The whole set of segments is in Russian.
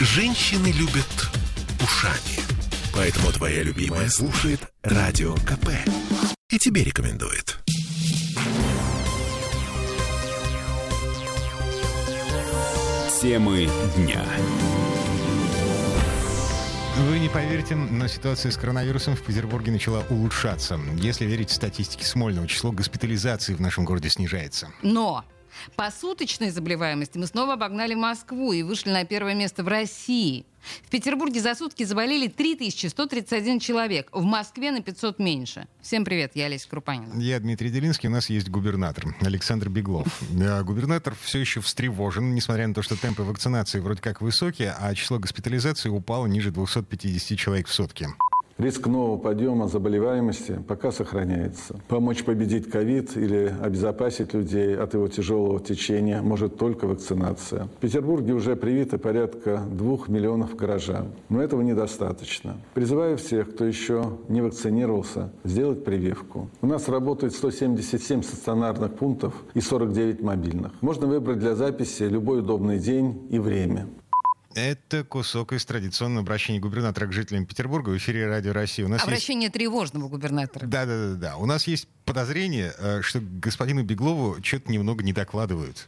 Женщины любят ушами. Поэтому твоя любимая слушает Радио КП. И тебе рекомендует. Темы дня. Вы не поверите, но ситуация с коронавирусом в Петербурге начала улучшаться. Если верить статистике Смольного, число госпитализаций в нашем городе снижается. Но по суточной заболеваемости мы снова обогнали Москву и вышли на первое место в России. В Петербурге за сутки заболели 3131 человек, в Москве на 500 меньше. Всем привет, я Олеся Крупанина. Я Дмитрий Делинский, у нас есть губернатор Александр Беглов. Губернатор все еще встревожен, несмотря на то, что темпы вакцинации вроде как высокие, а число госпитализаций упало ниже 250 человек в сутки. Риск нового подъема заболеваемости пока сохраняется. Помочь победить ковид или обезопасить людей от его тяжелого течения может только вакцинация. В Петербурге уже привито порядка двух миллионов горожан. Но этого недостаточно. Призываю всех, кто еще не вакцинировался, сделать прививку. У нас работает 177 стационарных пунктов и 49 мобильных. Можно выбрать для записи любой удобный день и время. Это кусок из традиционного обращения губернатора к жителям Петербурга в эфире Радио России. У нас Обращение есть... тревожного губернатора. Да, да, да, да. У нас есть подозрение, э, что господину Беглову что-то немного не докладывают.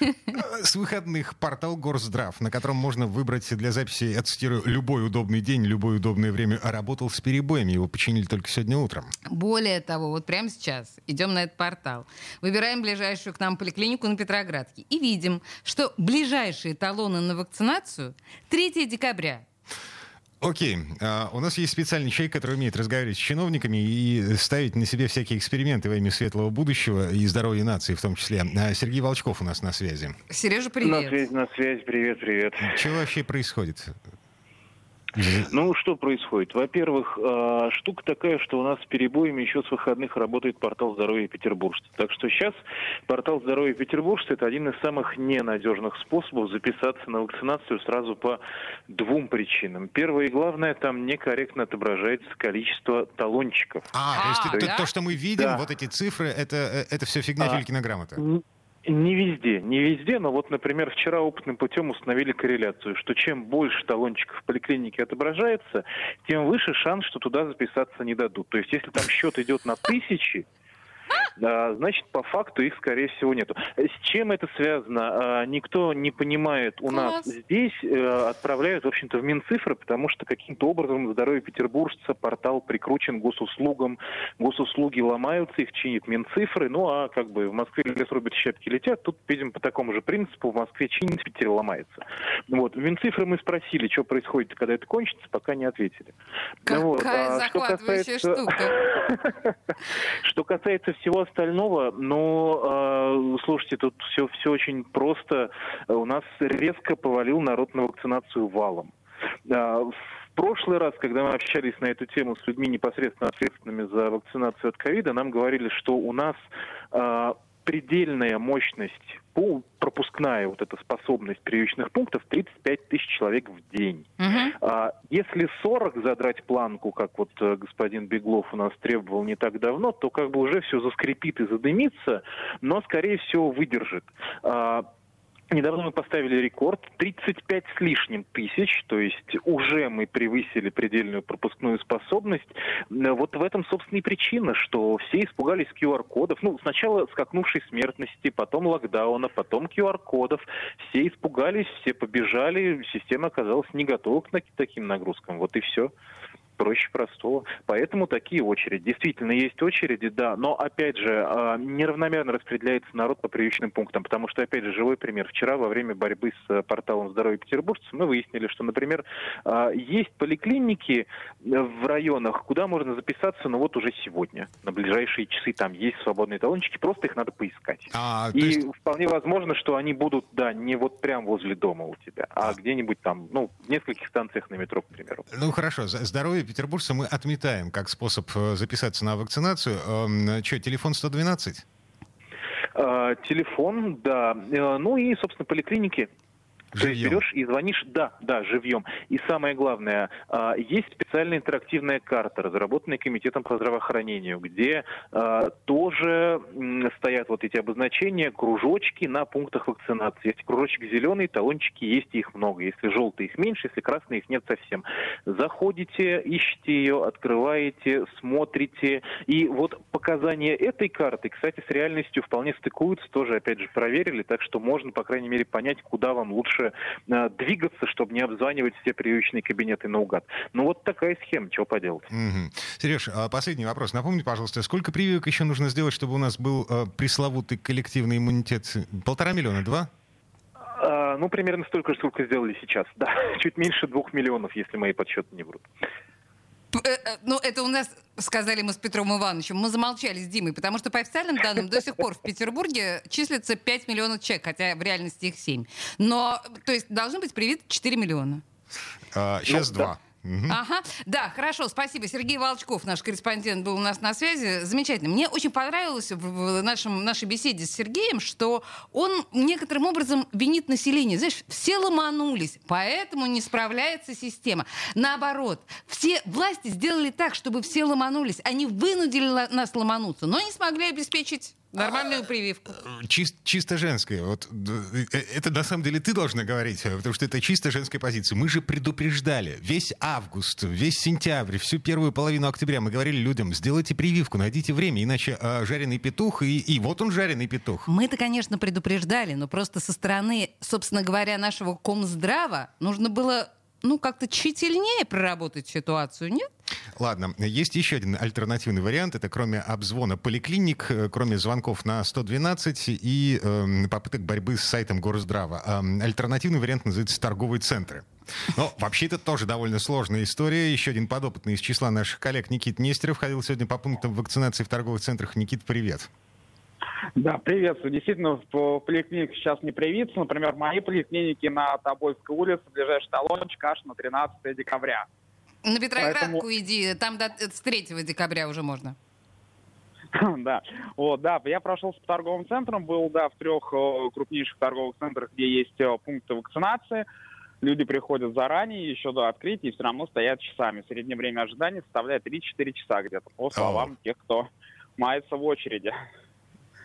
С выходных портал Горздрав, на котором можно выбрать для записи, я цитирую, любой удобный день, любое удобное время, работал с перебоями. Его починили только сегодня утром. Более того, вот прямо сейчас идем на этот портал, выбираем ближайшую к нам поликлинику на Петроградке и видим, что ближайшие талоны на вакцинацию 3 декабря. Окей, а, у нас есть специальный человек, который умеет разговаривать с чиновниками и ставить на себе всякие эксперименты во имя светлого будущего и здоровья нации в том числе. А, Сергей Волчков у нас на связи. Сережа, привет. На связи, на связи, привет, привет. Что вообще происходит? Ну, что происходит? Во-первых, э, штука такая, что у нас с перебоями еще с выходных работает портал здоровья петербуржца. Так что сейчас портал здоровья петербуржца это один из самых ненадежных способов записаться на вакцинацию сразу по двум причинам. Первое и главное, там некорректно отображается количество талончиков. А, то есть А, то, да? то, что мы видим, Да. вот эти цифры, это, э, это все фигня А, Филькина грамота. Не везде, не везде, но вот, например, вчера опытным путем установили корреляцию, что чем больше талончиков в поликлинике отображается, тем выше шанс, что туда записаться не дадут. То есть, если там счет идет на тысячи, значит, по факту их, скорее всего, нету. С чем это связано? А, Никто не понимает у нас здесь. э, Отправляют, в общем-то, в Минцифры, потому что каким-то образом здоровье петербуржца портал прикручен госуслугам. Госуслуги ломаются, их чинит Минцифры. Ну, а как бы в Москве лес рубят, щепки летят. Тут, видимо, по такому же принципу в Москве чинит, в Питере ломается. Вот. В Минцифры мы спросили, что происходит, когда это кончится, пока не ответили. Ну вот. Какая А что захватывающая касается- штука. что касается всего остального, ну, э, слушайте, тут все, все очень просто. У нас резко повалил народ на вакцинацию валом. А, В прошлый раз, когда мы общались на эту тему с людьми непосредственно ответственными за вакцинацию от ковида, нам говорили, что у нас а, предельная мощность, пропускная вот эта способность прививочных пунктов 35 тысяч человек в день. Мгм. А Если 40 задрать планку, как вот э, господин Беглов у нас требовал не так давно, то как бы уже все заскрипит и задымится, но, скорее всего, выдержит. А, Недавно мы поставили рекорд 35 с лишним тысяч, то есть уже мы превысили предельную пропускную способность. Э, Вот в этом, собственно, и причина, что все испугались QR-кодов. Ну, сначала скакнувшей смертности, потом локдауна, потом QR-кодов. Все испугались, все побежали, система оказалась не готова к таким нагрузкам. Вот и все. Проще простого. Поэтому такие очереди. Действительно, есть очереди, да. Но, опять же, а, неравномерно распределяется народ по привычным пунктам. Потому что, опять же, живой пример. Вчера во время борьбы с э, порталом здоровья петербуржца мы выяснили, что, например, а, есть поликлиники э, в районах, куда можно записаться, ну вот уже сегодня. На ближайшие часы там есть свободные талончики, просто их надо поискать. А, И есть вполне возможно, что они будут, да, не вот прям возле дома у тебя, а где-нибудь там, ну, в нескольких станциях на метро, к примеру. Ну хорошо, здоровье петербуржца мы отметаем как способ э, записаться на вакцинацию. Что, телефон 112? А, телефон, да. Э, Ну и, собственно, поликлиники. То есть берешь и звонишь, да, да, живьем. И самое главное, а, есть специальная интерактивная карта, разработанная комитетом по здравоохранению, где а, тоже стоят вот эти обозначения, кружочки на пунктах вакцинации. Если кружочек зеленый, талончики есть, их много. Если желтый, их меньше, если красный, их нет совсем. Заходите, ищите ее, открываете, смотрите. И вот показания этой карты, кстати, с реальностью вполне стыкуются, тоже, опять же, проверили, так что можно, по крайней мере, понять, куда вам лучше э, двигаться, чтобы не обзванивать все привычные кабинеты наугад. Ну вот такая схема, чего поделать. Угу. Сереж, а последний вопрос. Напомни, пожалуйста, сколько прививок еще нужно сделать, чтобы у нас был э, пресловутый коллективный иммунитет? Полтора миллиона, два? А, ну, примерно столько же, сколько сделали сейчас. Да, чуть меньше двух миллионов, если мои подсчеты не врут. Э, э, ну, это у нас сказали мы с Петром Ивановичем. Мы замолчали с Димой, потому что по официальным данным до сих пор в Петербурге числится 5 миллионов человек, хотя в реальности их 7. Но, то есть, должны быть привиты 4 миллиона. А, сейчас ну, 2. Да. Угу. Ага, да, хорошо, спасибо. Сергей Волчков, наш корреспондент, был у нас на связи. Замечательно. Мне очень понравилось в нашем, нашей беседе с Сергеем, что он некоторым образом винит население. Знаешь, все ломанулись, поэтому не справляется система. Наоборот, все власти сделали так, чтобы все ломанулись. Они вынудили нас ломануться, но не смогли обеспечить Нормальную прививку. Чис, чисто женская. Вот, э, это на самом деле ты должна говорить, э, потому что это чисто женская позиция. Мы же предупреждали весь август, весь сентябрь, всю первую половину октября мы говорили людям, сделайте прививку, найдите время, иначе а, жареный петух, и, и вот он жареный петух. Мы-то, конечно, предупреждали, но просто со стороны, собственно говоря, нашего комздрава нужно было ну, как-то тщательнее проработать ситуацию, нет? Ладно, есть еще один альтернативный вариант. Это кроме обзвона поликлиник, э, кроме звонков на 112 и э, попыток борьбы с сайтом Горздрава. Э, альтернативный вариант называется торговые центры. Но вообще это тоже довольно сложная история. Еще один подопытный из числа наших коллег Никит Нестеров ходил сегодня по пунктам вакцинации в торговых центрах. Никит, привет. Да, приветствую. Действительно, в поликлиниках сейчас не привиться. Например, мои поликлиники на Тобольской улице, ближайший талончик аж на 13 декабря. На Петроградку Поэтому... иди, там до, с 3 декабря уже можно. Да, вот, да, я прошел по торговым центрам, был, да, в трех крупнейших торговых центрах, где есть пункты вакцинации. Люди приходят заранее, еще до открытия, и все равно стоят часами. Среднее время ожидания составляет 3-4 часа где-то, по словам тех, кто мается в очереди.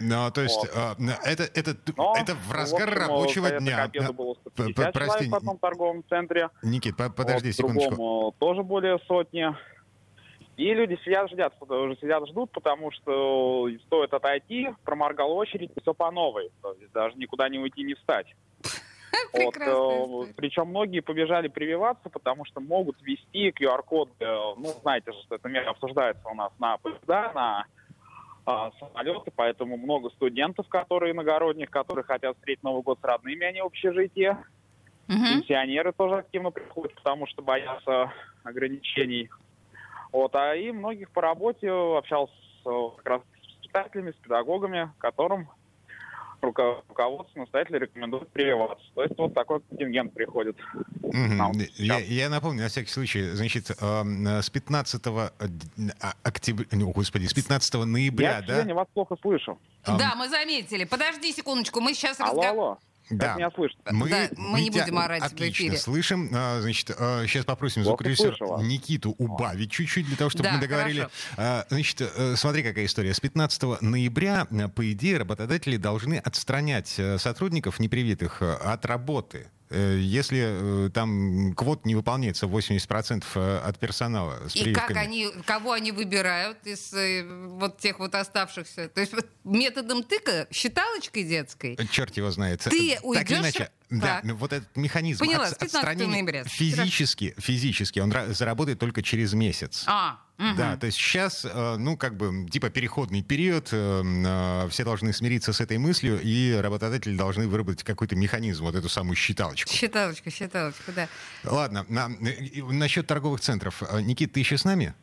Ну, то есть вот. а, это, это, Но, это в разгар в общем, рабочего дня. К было 150 Прости, в одном торговом центре. Никит, подожди вот, секундочку. Другому тоже более сотни. И люди сидят, ждят, уже сидят, ждут, потому что стоит отойти, проморгал очередь, все по новой. То есть даже никуда не уйти, не встать. Вот, э, причем многие побежали прививаться, потому что могут ввести QR-код. Э, ну, знаете, что эта мера обсуждается у нас на поезда, на а, самолеты, поэтому много студентов, которые иногородних, которые хотят встретить Новый год с родными, они в общежитии. Угу. Пенсионеры тоже активно приходят, потому что боятся ограничений. Вот, а и многих по работе общался с, как раз с воспитателями, с педагогами, которым руководство настоятельно рекомендует прививаться. То есть вот такой контингент приходит. Mm-hmm. Я, я напомню, на всякий случай, значит, э, с 15 а, октября, ну, господи, с 15 ноября, я, да? Я вас плохо слышу. Да, мы заметили. Подожди секундочку, мы сейчас алло, разговариваем. Алло. Да. меня слышно. Мы, да, мы, мы не будем орать отлично в эфире. слышим. А, значит, сейчас попросим звукорежиссера Никиту убавить чуть-чуть, для того, чтобы да, мы договорили. Хорошо. Значит, э, смотри, какая история. С 15 ноября, э, по идее, работодатели должны отстранять э, сотрудников непривитых от работы. Э, если э, там квот не выполняется 80% э, от персонала с И как они, кого они выбирают из вот тех вот оставшихся? То есть методом тыка, считалочкой детской? Черт его знает. Ты уйдешь... Так или иначе, да, ну, вот этот механизм Поняла, от, отстранения физически, физически он заработает только через месяц. А, угу. Да, то есть сейчас, э, ну, как бы, типа переходный период, э, э, все должны смириться с этой мыслью, и работодатели должны выработать какой-то механизм, вот эту самую считалочку. Считалочку, считалочку, да. Ладно, на, насчет торговых центров. Никит, ты еще с нами?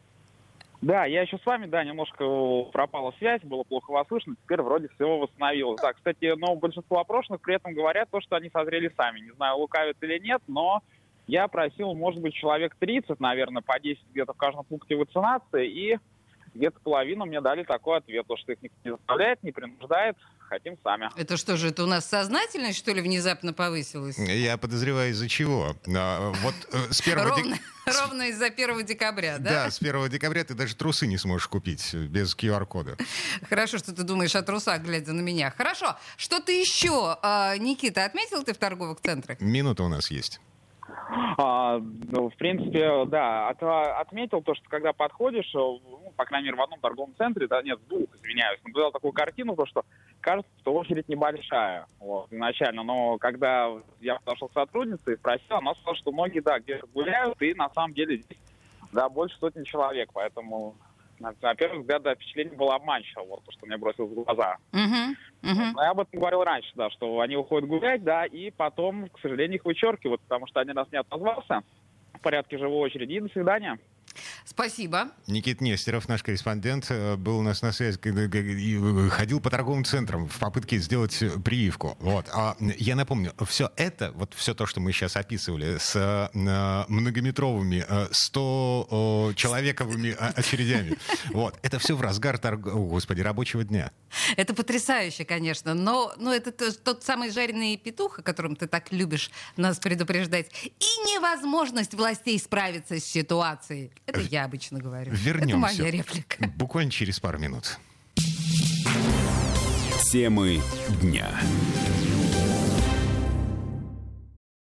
Да, я еще с вами, да, немножко пропала связь, было плохо вас слышно, теперь вроде все восстановилось. Да, кстати, но большинство опрошенных при этом говорят то, что они созрели сами. Не знаю, лукавят или нет, но я просил, может быть, человек 30, наверное, по 10 где-то в каждом пункте вакцинации, и где-то половину мне дали такой ответ, то, что их никто не заставляет, не принуждает, хотим сами. Это что же, это у нас сознательность, что ли, внезапно повысилась? Я подозреваю, из-за чего. А, Вот э, с 1 дек- Ровно, ровно из-за 1 декабря, да? Да, с 1 декабря ты даже трусы не сможешь купить без QR-кода. Хорошо, что ты думаешь о трусах, глядя на меня. Хорошо. Что ты еще, а, Никита, отметил ты в торговых центрах? Минута у нас есть. А, ну, в принципе, да, от- отметил то, что когда подходишь, э, ну, по крайней мере, в одном торговом центре, да, нет, в двух, извиняюсь, наблюдал такую картину, то, что кажется, что очередь небольшая, вот, изначально, но когда я подошел к сотруднице и спросил, она сказала, что многие, да, где-то гуляют, и на самом деле здесь, да, больше сотни человек, поэтому, на, на первый взгляд, да, впечатление было обманчиво, вот, то, что мне бросилось в глаза. Мгм, мгм. Но я об этом говорил раньше, да, что они уходят гулять, да, и потом, к сожалению, их вычеркивают, потому что один раз не отозвался в порядке живой очереди, и до свидания. Спасибо. Никит Нестеров, наш корреспондент, э, был у нас на связи э, ходил по торговым центрам в попытке сделать э, прививку. Вот. А я напомню, все это, вот все то, что мы сейчас описывали, с многометровыми, э, 100 человековыми очередями, вот, это все в разгар торг... О, господи, рабочего дня. Это потрясающе, конечно, но, но это то- тот самый жареный петух, о котором ты так любишь нас предупреждать, и невозможность властей справиться с ситуацией. Это я обычно говорю. Это Вернемся. моя реплика. Буквально через пару минут. Темы дня.